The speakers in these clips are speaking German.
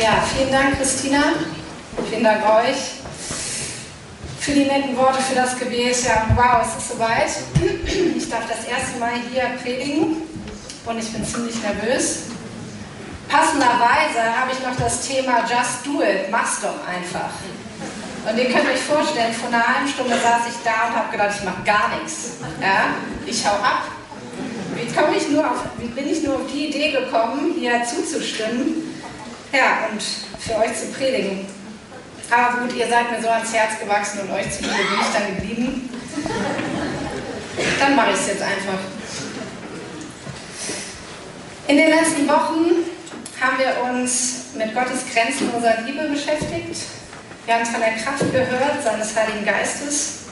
Ja, vielen Dank, Christina. Vielen Dank euch für die netten Worte, für das Gebet. Ja, wow, es ist soweit. Ich darf das erste Mal hier predigen und ich bin ziemlich nervös. Passenderweise habe ich noch das Thema Just Do It, mach's doch einfach. Und ihr könnt euch vorstellen, vor einer halben Stunde saß ich da und habe gedacht, ich mache gar nichts. Ja? Ich hau ab. Wie, ich nur auf, wie bin ich nur auf die Idee gekommen, hier zuzustimmen ja, und für euch zu predigen? Aber gut, ihr seid mir so ans Herz gewachsen und euch zu bin ich dann geblieben. Dann mache ich es jetzt einfach. In den letzten Wochen haben wir uns mit Gottes grenzenloser Liebe beschäftigt. Wir haben von der Kraft gehört, seines Heiligen Geistes,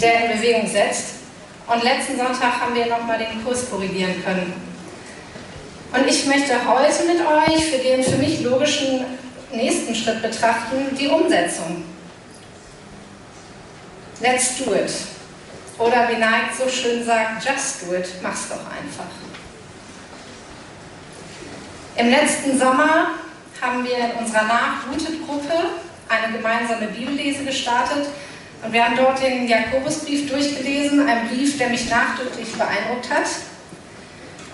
der in Bewegung setzt. Und letzten Sonntag haben wir nochmal den Kurs korrigieren können. Und ich möchte heute mit euch für den für mich logischen nächsten Schritt betrachten, die Umsetzung. Let's do it. Oder wie Nike so schön sagt, just do it, mach's doch einfach. Im letzten Sommer haben wir in unserer Nachblutet-Gruppe eine gemeinsame Bibellese gestartet und wir haben dort den Jakobusbrief durchgelesen, ein Brief, der mich nachdrücklich beeindruckt hat.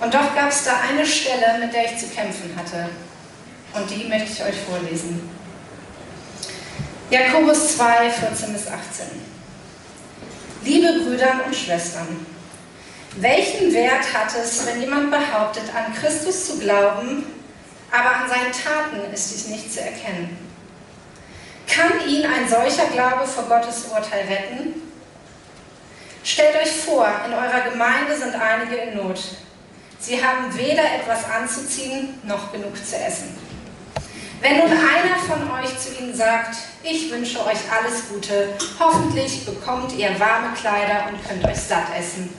Und doch gab es da eine Stelle, mit der ich zu kämpfen hatte. Und die möchte ich euch vorlesen. Jakobus 2, 14 bis 18. Liebe Brüder und Schwestern, welchen Wert hat es, wenn jemand behauptet, an Christus zu glauben, aber an seinen Taten ist dies nicht zu erkennen? Kann ihn ein solcher Glaube vor Gottes Urteil retten? Stellt euch vor, in eurer Gemeinde sind einige in Not. Sie haben weder etwas anzuziehen noch genug zu essen. Wenn nun einer von euch zu ihnen sagt, ich wünsche euch alles Gute, hoffentlich bekommt ihr warme Kleider und könnt euch satt essen.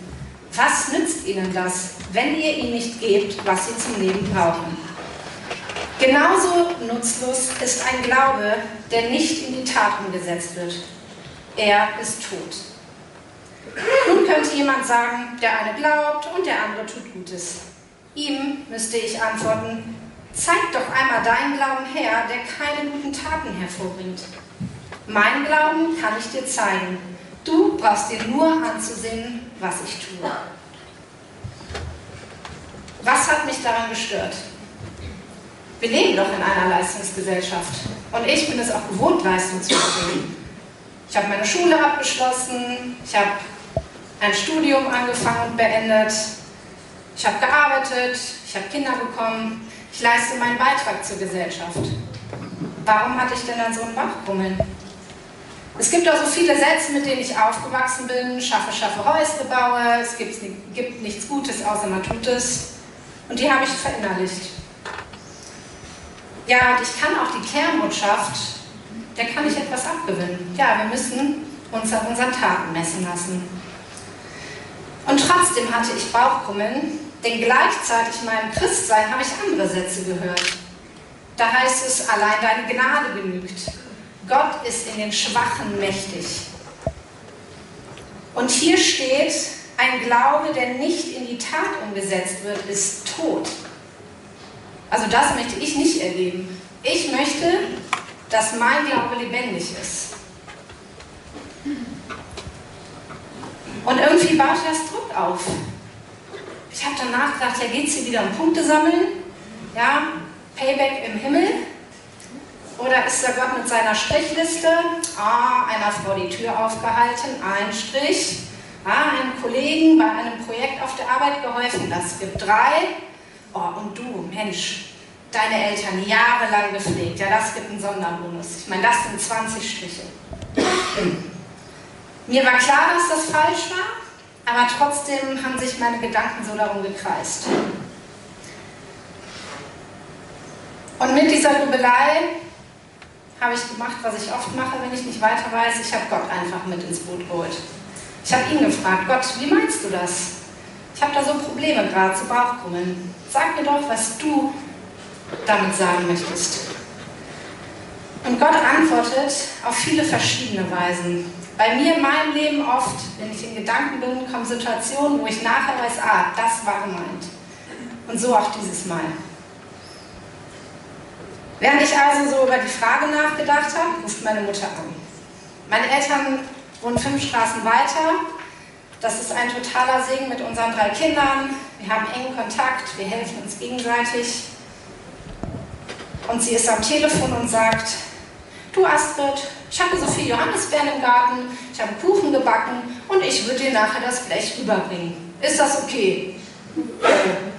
Was nützt ihnen das, wenn ihr ihnen nicht gebt, was sie zum Leben brauchen? Genauso nutzlos ist ein Glaube, der nicht in die Tat umgesetzt wird. Er ist tot. Könnte jemand sagen, der eine glaubt und der andere tut Gutes. Ihm müsste ich antworten, zeig doch einmal deinen Glauben her, der keine guten Taten hervorbringt. Mein Glauben kann ich dir zeigen. Du brauchst dir nur anzusehen, was ich tue. Was hat mich daran gestört? Wir leben doch in einer Leistungsgesellschaft. Und ich bin es auch gewohnt, Leistung zu erbringen. Ich habe meine Schule abgeschlossen, ich habe ein Studium angefangen und beendet, ich habe gearbeitet, ich habe Kinder bekommen, ich leiste meinen Beitrag zur Gesellschaft. Warum hatte ich denn dann so einen Bauchkrummeln? Es gibt auch so viele Sätze, mit denen ich aufgewachsen bin. Schaffe, schaffe, Häusle baue. Es gibt, gibt nichts Gutes, außer man tut es. Und die habe ich verinnerlicht. Ja, und ich kann auch die Kernbotschaft, der kann ich etwas abgewinnen. Ja, wir müssen uns an unseren Taten messen lassen. Und trotzdem hatte ich Bauchkrummeln, denn gleichzeitig in meinem Christsein habe ich andere Sätze gehört. Da heißt es, allein deine Gnade genügt. Gott ist in den Schwachen mächtig. Und hier steht, ein Glaube, der nicht in die Tat umgesetzt wird, ist tot. Also das möchte ich nicht erleben. Ich möchte, dass mein Glaube lebendig ist. Und baut das Druck auf. Ich habe danach gedacht, ja, geht es hier wieder um Punkte sammeln? Ja, Payback im Himmel? Oder ist da Gott mit seiner Strichliste? Ah, einer Frau die Tür aufgehalten, ein Strich. Ah, einem Kollegen bei einem Projekt auf der Arbeit geholfen, das gibt drei. Oh, und du, Mensch, deine Eltern jahrelang gepflegt, ja, das gibt einen Sonderbonus. Ich meine, das sind 20 Striche. Mir war klar, dass das falsch war, aber trotzdem haben sich meine Gedanken so darum gekreist. Und mit dieser Grübelei habe ich gemacht, was ich oft mache, wenn ich nicht weiter weiß. Ich habe Gott einfach mit ins Boot geholt. Ich habe ihn gefragt, Gott, wie meinst du das? Ich habe da so Probleme gerade, so Bauchkrummeln. Sag mir doch, was du damit sagen möchtest. Und Gott antwortet auf viele verschiedene Weisen. Bei mir in meinem Leben oft, wenn ich in Gedanken bin, kommen Situationen, wo ich nachher weiß, ah, das war gemeint. Und so auch dieses Mal. Während ich also so über die Frage nachgedacht habe, ruft meine Mutter an. Meine Eltern wohnen fünf Straßen weiter. Das ist ein totaler Segen mit unseren drei Kindern. Wir haben engen Kontakt, wir helfen uns gegenseitig. Und sie ist am Telefon und sagt, du Astrid, ich habe so viel Johannisbeeren im Garten, ich habe Kuchen gebacken und ich würde dir nachher das Blech rüberbringen. Ist das okay?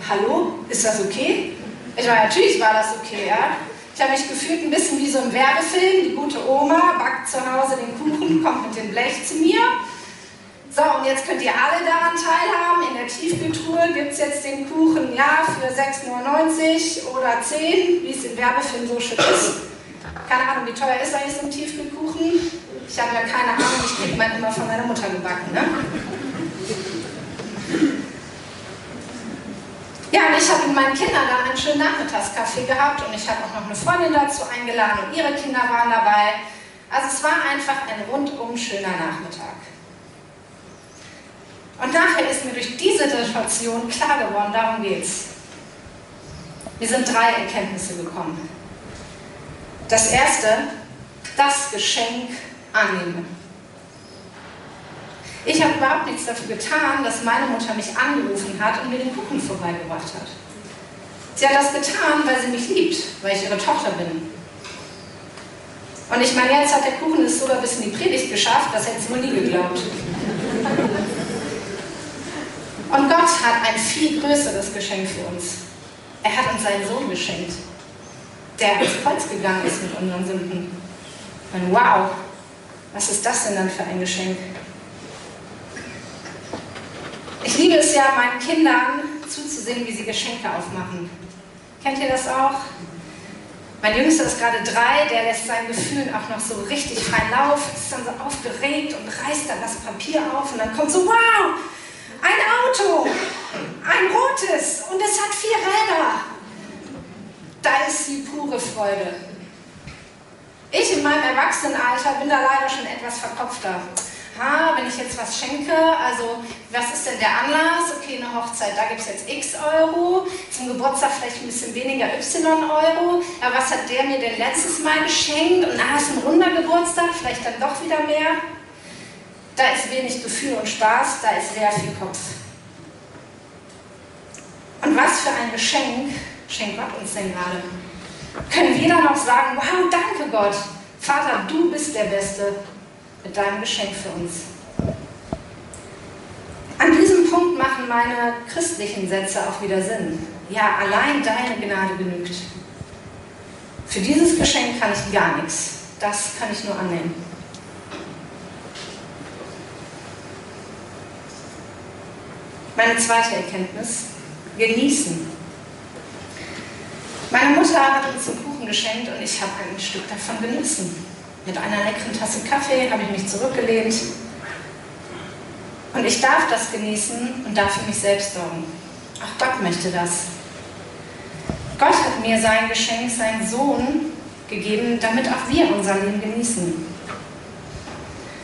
Hallo? Ist das okay? Ich meine, natürlich war das okay, ja. Ich habe mich gefühlt ein bisschen wie so ein Werbefilm. Die gute Oma backt zu Hause den Kuchen, kommt mit dem Blech zu mir. So, und jetzt könnt ihr alle daran teilhaben. In der Tiefkühltruhe gibt es jetzt den Kuchen, ja, für 6,99 oder 10, wie es im Werbefilm so schön ist. Keine Ahnung, wie teuer ist eigentlich so ein Tiefkühlkuchen? Ich habe ja keine Ahnung, ich kriege meinen immer von meiner Mutter gebacken, ne? Ja, und ich habe mit meinen Kindern dann einen schönen Nachmittagskaffee gehabt und ich habe auch noch eine Freundin dazu eingeladen und ihre Kinder waren dabei. Also es war einfach ein rundum schöner Nachmittag. Und nachher ist mir durch diese Situation klar geworden, darum geht's. Mir sind drei Erkenntnisse gekommen. Das erste, das Geschenk annehmen. Ich habe überhaupt nichts dafür getan, dass meine Mutter mich angerufen hat und mir den Kuchen vorbeigebracht hat. Sie hat das getan, weil sie mich liebt, weil ich ihre Tochter bin. Und ich meine, jetzt hat der Kuchen es sogar bis in die Predigt geschafft, das hätte sie wohl nie geglaubt. Und Gott hat ein viel größeres Geschenk für uns. Er hat uns seinen Sohn geschenkt, der ans Kreuz gegangen ist mit unseren Sünden. Und wow, was ist das denn dann für ein Geschenk? Ich liebe es ja, meinen Kindern zuzusehen, wie sie Geschenke aufmachen. Kennt ihr das auch? Mein Jüngster ist gerade drei, der lässt seinen Gefühlen auch noch so richtig freien Lauf, ist dann so aufgeregt und reißt dann das Papier auf und dann kommt so, wow, ein Auto, ein rotes und es hat vier Räder. Da ist die pure Freude. Ich in meinem Erwachsenenalter bin da leider schon etwas verkopfter ha, wenn ich jetzt was schenke, also was ist denn der Anlass? Okay, eine Hochzeit, da gibt es jetzt x Euro, zum Geburtstag vielleicht ein bisschen weniger y Euro, aber was hat der mir denn letztes Mal geschenkt? Und ah, ist ein runder Geburtstag, vielleicht dann doch wieder mehr. Da ist wenig Gefühl und Spaß, da ist sehr viel Kopf. Und was für ein Geschenk schenkt Gott uns denn gerade? Können wir dann noch sagen, wow, danke Gott, Vater, du bist der Beste mit deinem Geschenk für uns. An diesem Punkt machen meine christlichen Sätze auch wieder Sinn. Ja, allein deine Gnade genügt. Für dieses Geschenk kann ich gar nichts. Das kann ich nur annehmen. Meine zweite Erkenntnis, genießen. Meine Mutter hat uns einen Kuchen geschenkt und ich habe ein Stück davon genossen. Mit einer leckeren Tasse Kaffee habe ich mich zurückgelehnt. Und ich darf das genießen und darf für mich selbst sorgen. Auch Gott möchte das. Gott hat mir sein Geschenk, seinen Sohn, gegeben, damit auch wir unser Leben genießen.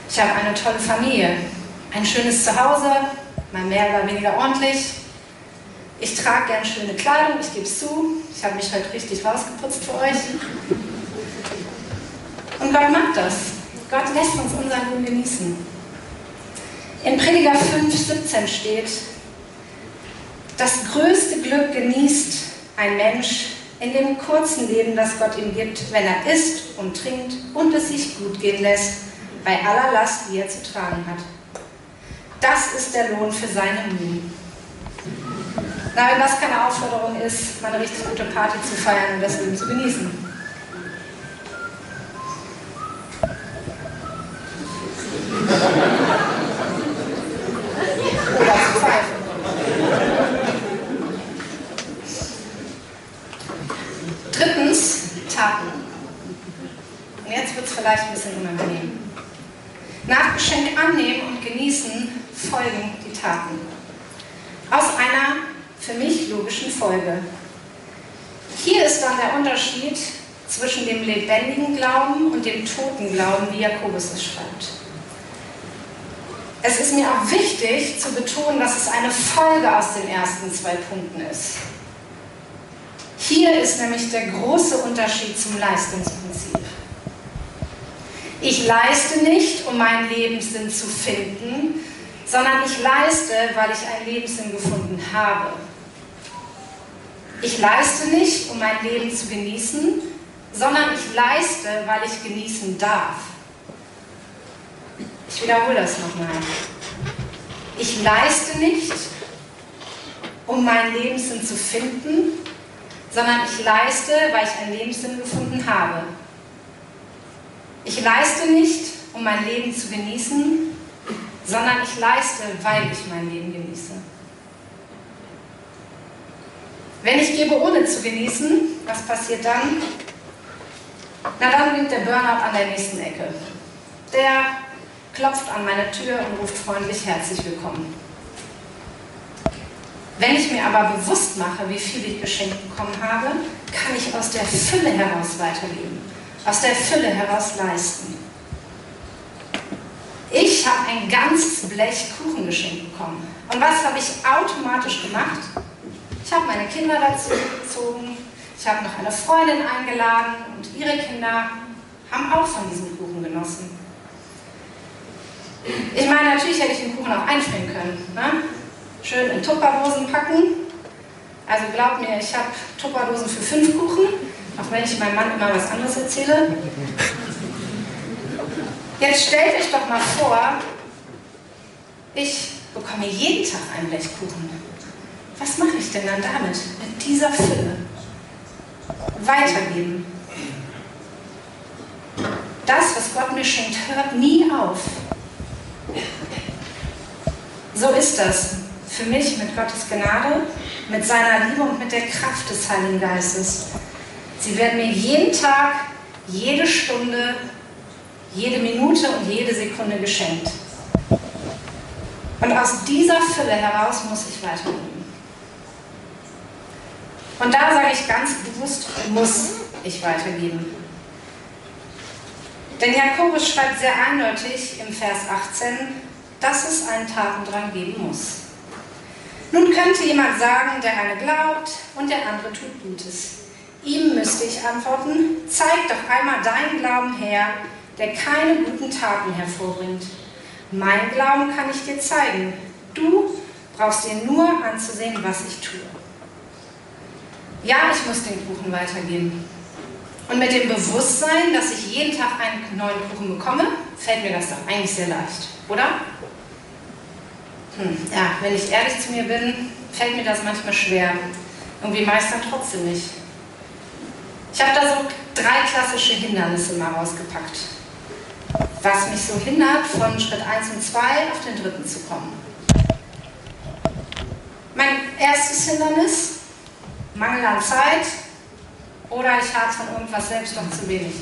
Ich habe eine tolle Familie, ein schönes Zuhause, mal mehr oder weniger ordentlich. Ich trage gern schöne Kleidung, ich gebe es zu. Ich habe mich heute richtig rausgeputzt für euch. Und Gott macht das. Gott lässt uns unseren Ruhm genießen. In Prediger 5, 17 steht, das größte Glück genießt ein Mensch in dem kurzen Leben, das Gott ihm gibt, wenn er isst und trinkt und es sich gut gehen lässt, bei aller Last, die er zu tragen hat. Das ist der Lohn für seine Mühen. Na, wenn das keine Aufforderung ist, mal eine richtig gute Party zu feiern und das Leben zu genießen. Drittens, Taten. Und jetzt wird es vielleicht ein bisschen unangenehm. Nach Geschenk annehmen und genießen folgen die Taten. Aus einer für mich logischen Folge. Hier ist dann der Unterschied zwischen dem lebendigen Glauben und dem toten Glauben, wie Jakobus es schreibt. Es ist mir auch wichtig zu betonen, dass es eine Folge aus den ersten zwei Punkten ist. Hier ist nämlich der große Unterschied zum Leistungsprinzip. Ich leiste nicht, um meinen Lebenssinn zu finden, sondern ich leiste, weil ich einen Lebenssinn gefunden habe. Ich leiste nicht, um mein Leben zu genießen, sondern ich leiste, weil ich genießen darf. Ich wiederhole das nochmal. Ich leiste nicht, um meinen Lebenssinn zu finden, sondern ich leiste, weil ich einen Lebenssinn gefunden habe. Ich leiste nicht, um mein Leben zu genießen, sondern ich leiste, weil ich mein Leben genieße. Wenn ich gebe, ohne zu genießen, was passiert dann? Na, dann liegt der Burnout an der nächsten Ecke. Der klopft an meine Tür und ruft freundlich herzlich willkommen. Wenn ich mir aber bewusst mache, wie viel ich geschenkt bekommen habe, kann ich aus der Fülle heraus weiterleben, aus der Fülle heraus leisten. Ich habe ein ganzes Blech Kuchen geschenkt bekommen. Und was habe ich automatisch gemacht? Ich habe meine Kinder dazu gezogen, ich habe noch eine Freundin eingeladen und ihre Kinder haben auch von diesem Kuchen genossen. Ich meine, natürlich hätte ich den Kuchen auch einfrieren können. Ne? Schön in Tupperdosen packen. Also glaubt mir, ich habe Tupperdosen für fünf Kuchen, auch wenn ich meinem Mann immer was anderes erzähle. Jetzt stellt euch doch mal vor, ich bekomme jeden Tag ein Blech Kuchen. Was mache ich denn dann damit, mit dieser Fülle? Weitergeben. Das, was Gott mir schenkt, hört nie auf. So ist das für mich mit Gottes Gnade, mit seiner Liebe und mit der Kraft des Heiligen Geistes. Sie werden mir jeden Tag, jede Stunde, jede Minute und jede Sekunde geschenkt. Und aus dieser Fülle heraus muss ich weitergeben. Und da sage ich ganz bewusst, muss ich weitergeben. Denn Jakobus schreibt sehr eindeutig im Vers 18, dass es einen Tatendrang geben muss. Nun könnte jemand sagen, der eine glaubt und der andere tut Gutes. Ihm müsste ich antworten, zeig doch einmal deinen Glauben her, der keine guten Taten hervorbringt. Mein Glauben kann ich dir zeigen. Du brauchst dir nur anzusehen, was ich tue. Ja, ich muss den Kuchen weitergeben. Und mit dem Bewusstsein, dass ich jeden Tag einen neuen Kuchen bekomme, fällt mir das doch eigentlich sehr leicht, oder? Hm, ja, wenn ich ehrlich zu mir bin, fällt mir das manchmal schwer. Irgendwie meistern trotzdem nicht. Ich habe da so drei klassische Hindernisse mal rausgepackt. Was mich so hindert, von Schritt 1 und 2 auf den dritten zu kommen. Mein erstes Hindernis, Mangel an Zeit oder ich habe von irgendwas selbst noch zu wenig.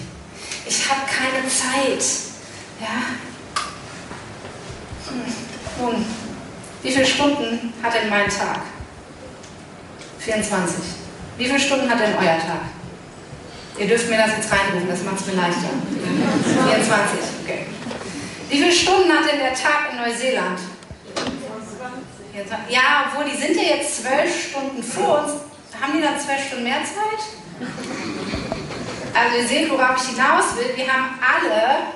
Ich habe keine Zeit. Ja? Hm. Nun, wie viele Stunden hat denn mein Tag? 24. Wie viele Stunden hat denn euer Tag? Ihr dürft mir das jetzt reinrufen, das macht es mir leichter. 24, okay. Wie viele Stunden hat denn der Tag in Neuseeland? 24. Ja, obwohl die sind ja jetzt zwölf Stunden vor uns. Haben die dann zwölf Stunden mehr Zeit? Also ihr seht, worauf ich hinaus will. Wir haben alle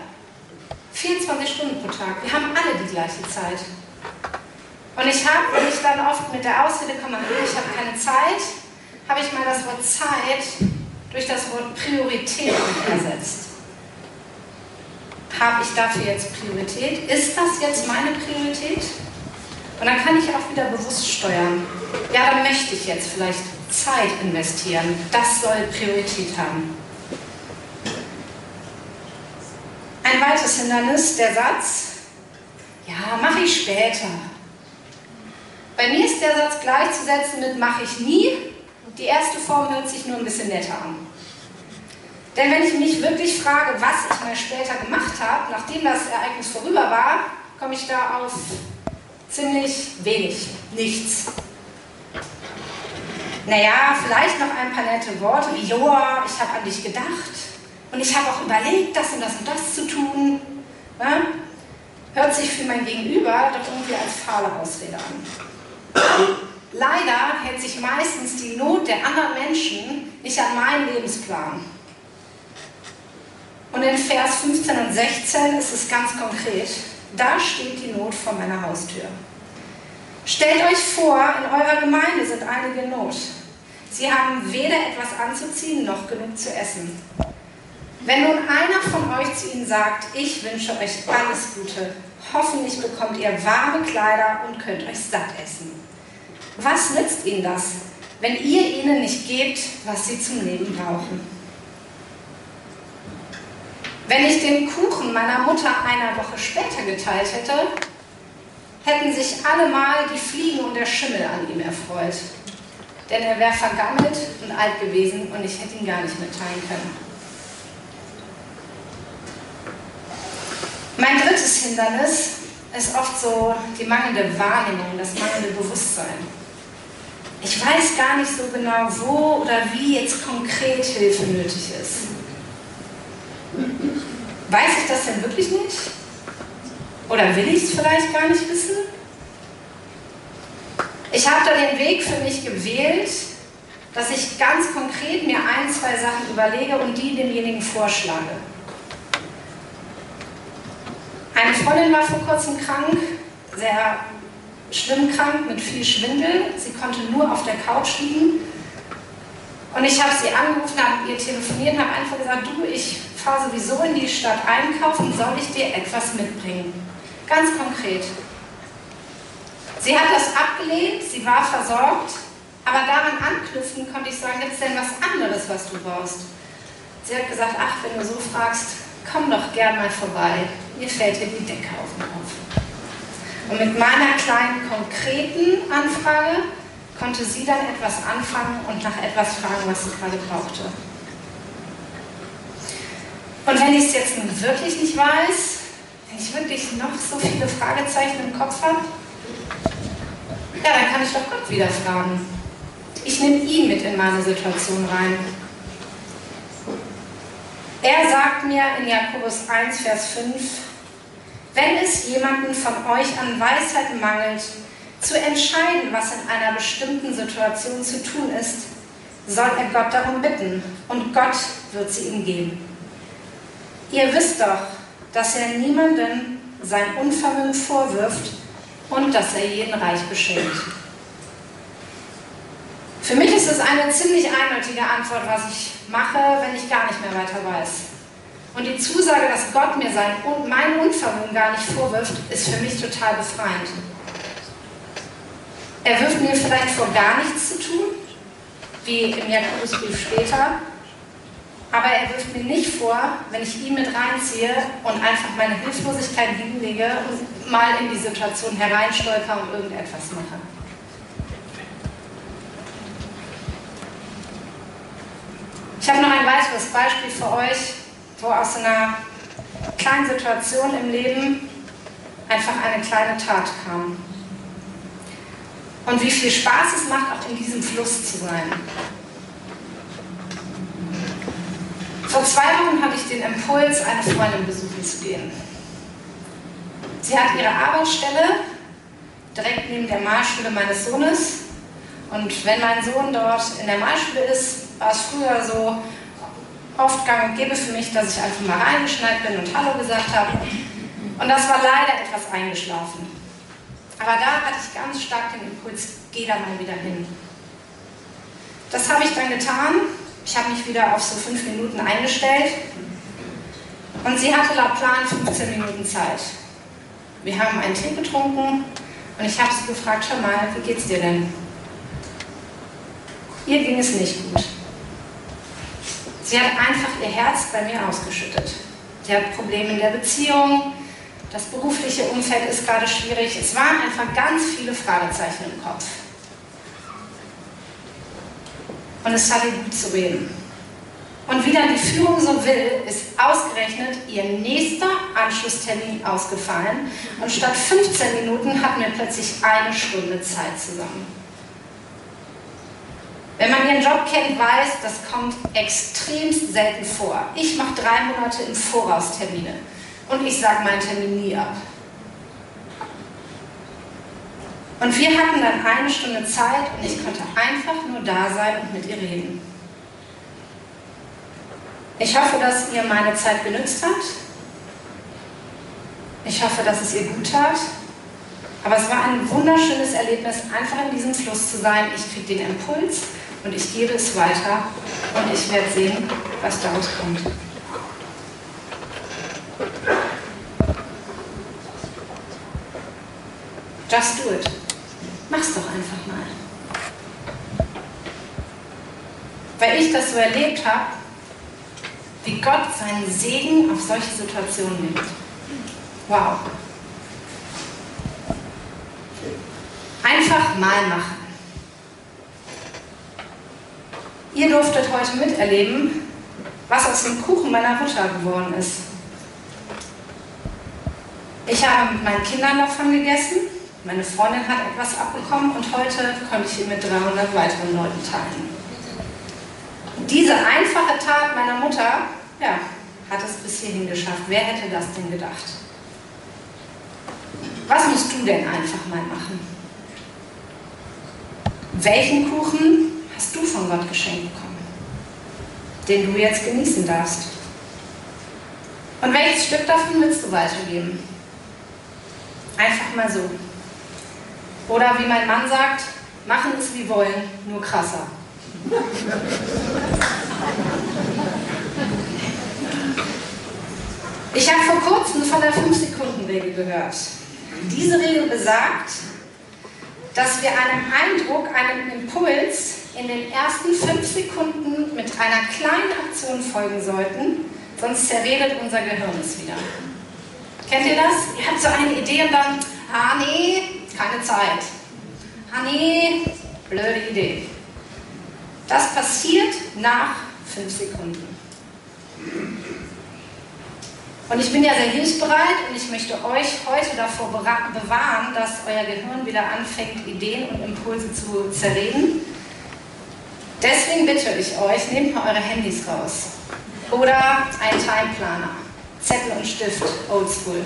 24 Stunden pro Tag. Wir haben alle die gleiche Zeit. Und ich habe, wenn ich dann oft mit der Ausrede komme, ich habe keine Zeit, habe ich mal das Wort Zeit durch das Wort Priorität ersetzt. Habe ich dafür jetzt Priorität? Ist das jetzt meine Priorität? Und dann kann ich auch wieder bewusst steuern. Ja, dann möchte ich jetzt vielleicht Zeit investieren. Das soll Priorität haben. Ein weiteres Hindernis, der Satz, ja, mache ich später. Bei mir ist der Satz gleichzusetzen mit mache ich nie. Die erste Form hört sich nur ein bisschen netter an. Denn wenn ich mich wirklich frage, was ich mal später gemacht habe, nachdem das Ereignis vorüber war, komme ich da auf ziemlich wenig, nichts. Naja, vielleicht noch ein paar nette Worte wie, Joa, ich habe an dich gedacht und ich habe auch überlegt, das und das und das zu tun. Ja? Hört sich für mein Gegenüber doch irgendwie als fahle Ausrede an. Leider hält sich meistens die Not der anderen Menschen nicht an meinen Lebensplan. Und in Vers 15 und 16 ist es ganz konkret. Da steht die Not vor meiner Haustür. Stellt euch vor, in eurer Gemeinde sind einige in Not. Sie haben weder etwas anzuziehen noch genug zu essen. Wenn nun einer von euch zu ihnen sagt, ich wünsche euch alles Gute, hoffentlich bekommt ihr warme Kleider und könnt euch satt essen. Was nützt ihnen das, wenn ihr ihnen nicht gebt, was sie zum Leben brauchen? Wenn ich den Kuchen meiner Mutter einer Woche später geteilt hätte, hätten sich alle mal die Fliegen und der Schimmel an ihm erfreut. Denn er wäre vergammelt und alt gewesen und ich hätte ihn gar nicht mitteilen können. Mein drittes Hindernis ist oft so die mangelnde Wahrnehmung, das mangelnde Bewusstsein. Ich weiß gar nicht so genau, wo oder wie jetzt konkret Hilfe nötig ist. Weiß ich das denn wirklich nicht? Oder will ich es vielleicht gar nicht wissen? Ich habe da den Weg für mich gewählt, dass ich ganz konkret mir ein, zwei Sachen überlege und die demjenigen vorschlage. Eine Freundin war vor kurzem krank, sehr schlimm krank, mit viel Schwindel. Sie konnte nur auf der Couch liegen. Und ich habe sie angerufen, habe ihr telefoniert und habe einfach gesagt, du, ich fahre sowieso in die Stadt einkaufen, soll ich dir etwas mitbringen? Ganz konkret. Sie hat das abgelehnt, sie war versorgt, aber daran anknüpfen konnte ich sagen, gibt es denn was anderes, was du brauchst? Sie hat gesagt, ach, wenn du so fragst, komm doch gern mal vorbei, mir fällt hier die Decke auf den Kopf. Und mit meiner kleinen konkreten Anfrage konnte sie dann etwas anfangen und nach etwas fragen, was sie gerade brauchte. Und wenn ich es jetzt nun wirklich nicht weiß, ich wirklich noch so viele Fragezeichen im Kopf habe, ja, dann kann ich doch Gott wieder fragen. Ich nehme ihn mit in meine Situation rein. Er sagt mir in Jakobus 1, Vers 5, wenn es jemanden von euch an Weisheit mangelt, zu entscheiden, was in einer bestimmten Situation zu tun ist, soll er Gott darum bitten und Gott wird sie ihm geben. Ihr wisst doch, dass er niemanden sein Unvermögen vorwirft und dass er jeden reich beschenkt. Für mich ist es eine ziemlich eindeutige Antwort, was ich mache, wenn ich gar nicht mehr weiter weiß. Und die Zusage, dass Gott mir sein, mein Unvermögen gar nicht vorwirft, ist für mich total befreiend. Er wirft mir vielleicht vor, gar nichts zu tun, wie im Jakobusbrief später, aber er wirft mir nicht vor, wenn ich ihn mit reinziehe und einfach meine Hilflosigkeit hinlege und mal in die Situation hereinstolper und irgendetwas mache. Ich habe noch ein weiteres Beispiel für euch, wo aus einer kleinen Situation im Leben einfach eine kleine Tat kam. Und wie viel Spaß es macht, auch in diesem Fluss zu sein. Vor zwei Wochen hatte ich den Impuls, eine Freundin besuchen zu gehen. Sie hat ihre Arbeitsstelle direkt neben der Malschule meines Sohnes. Und wenn mein Sohn dort in der Malschule ist, war es früher so oft gang und gäbe für mich, dass ich einfach mal reingeschneit bin und Hallo gesagt habe. Und das war leider etwas eingeschlafen. Aber da hatte ich ganz stark den Impuls, geh da mal wieder hin. Das habe ich dann getan. Ich habe mich wieder auf so fünf Minuten eingestellt. Und sie hatte laut Plan 15 Minuten Zeit. Wir haben einen Tee getrunken und ich habe sie gefragt, schau mal, wie geht's dir denn? Ihr ging es nicht gut. Sie hat einfach ihr Herz bei mir ausgeschüttet. Sie hat Probleme in der Beziehung, das berufliche Umfeld ist gerade schwierig. Es waren einfach ganz viele Fragezeichen im Kopf. Und es ihr gut zu reden. Und wie dann die Führung so will, ist ausgerechnet ihr nächster Anschlusstermin ausgefallen. Und statt 15 Minuten hatten wir plötzlich eine Stunde Zeit zusammen. Wenn man ihren Job kennt, weiß, das kommt extrem selten vor. Ich mache drei Monate im Voraus Termine und ich sage meinen Termin nie ab. Und wir hatten dann eine Stunde Zeit und ich konnte einfach nur da sein und mit ihr reden. Ich hoffe, dass ihr meine Zeit genützt habt. Ich hoffe, dass es ihr gut tat. Aber es war ein wunderschönes Erlebnis, einfach in diesem Fluss zu sein. Ich kriege den Impuls und ich gebe es weiter und ich werde sehen, was daraus kommt. Just do it. Mach's doch einfach mal. Weil ich das so erlebt habe, wie Gott seinen Segen auf solche Situationen nimmt. Wow. Einfach mal machen. Ihr durftet heute miterleben, was aus dem Kuchen meiner Mutter geworden ist. Ich habe mit meinen Kindern davon gegessen, meine Freundin hat etwas abbekommen und heute konnte ich ihn mit 300 weiteren Leuten teilen. Diese einfache Tat meiner Mutter, ja, hat es bis hierhin geschafft. Wer hätte das denn gedacht? Was musst du denn einfach mal machen? Welchen Kuchen hast du von Gott geschenkt bekommen, den du jetzt genießen darfst? Und welches Stück davon willst du weitergeben? Einfach mal so. Oder wie mein Mann sagt, machen es wie wollen, nur krasser. Ich habe vor kurzem von der 5-Sekunden-Regel gehört. Diese Regel besagt, dass wir einem Eindruck, einem Impuls in den ersten fünf Sekunden mit einer kleinen Aktion folgen sollten, sonst zerredet unser Gehirn es wieder. Kennt ihr das? Ihr habt so eine Idee und dann, ah nee, keine Zeit. Nee, blöde Idee. Das passiert nach fünf Sekunden. Und ich bin ja sehr hilfsbereit und ich möchte euch heute davor bewahren, dass euer Gehirn wieder anfängt, Ideen und Impulse zu zerreden. Deswegen bitte ich euch, nehmt mal eure Handys raus. Oder einen Timeplaner. Zettel und Stift, oldschool.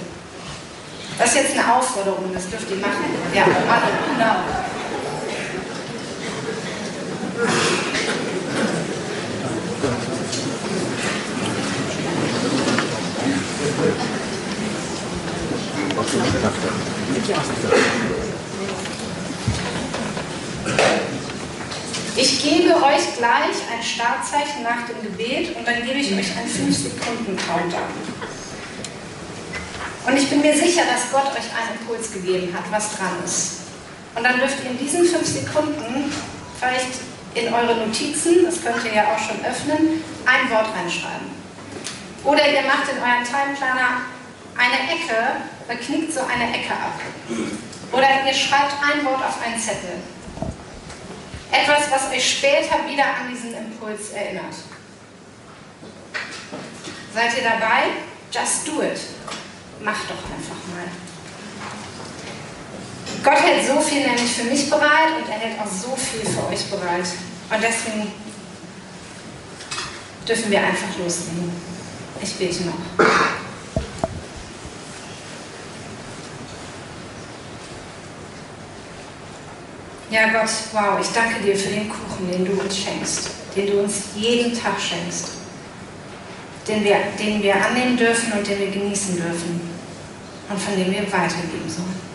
Das ist jetzt eine Aufforderung, das dürft ihr machen. Ja, alle, genau. Ich gebe euch gleich ein Startzeichen nach dem Gebet und dann gebe ich euch einen 5-Sekunden-Countdown. Und ich bin mir sicher, dass Gott euch einen Impuls gegeben hat, was dran ist. Und dann dürft ihr in diesen 5 Sekunden vielleicht in eure Notizen, das könnt ihr ja auch schon öffnen, ein Wort reinschreiben. Oder ihr macht in euren Timeplaner eine Ecke, knickt so eine Ecke ab. Oder ihr schreibt ein Wort auf einen Zettel. Etwas, was euch später wieder an diesen Impuls erinnert. Seid ihr dabei? Just do it. Macht doch einfach mal. Gott hält so viel nämlich für mich bereit und er hält auch so viel für euch bereit. Und deswegen dürfen wir einfach loslegen. Ich bete noch. Ja, Gott, wow, ich danke dir für den Kuchen, den du uns schenkst, den du uns jeden Tag schenkst, den wir, den wir annehmen dürfen und den wir genießen dürfen und von dem wir weitergeben sollen.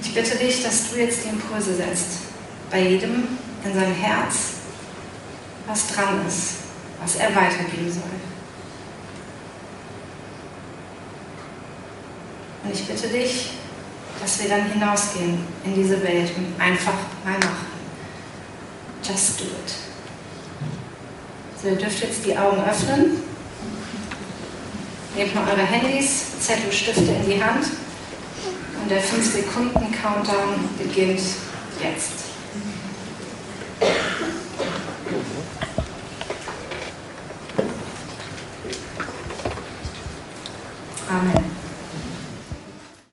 Ich bitte dich, dass du jetzt die Impulse setzt, bei jedem in sein Herz, was dran ist, was er weitergeben soll. Und ich bitte dich, dass wir dann hinausgehen in diese Welt und einfach mal machen. Just do it. So, ihr dürft jetzt die Augen öffnen. Nehmt mal eure Handys, Zettel, Stifte in die Hand. Und der 5-Sekunden-Countdown beginnt jetzt.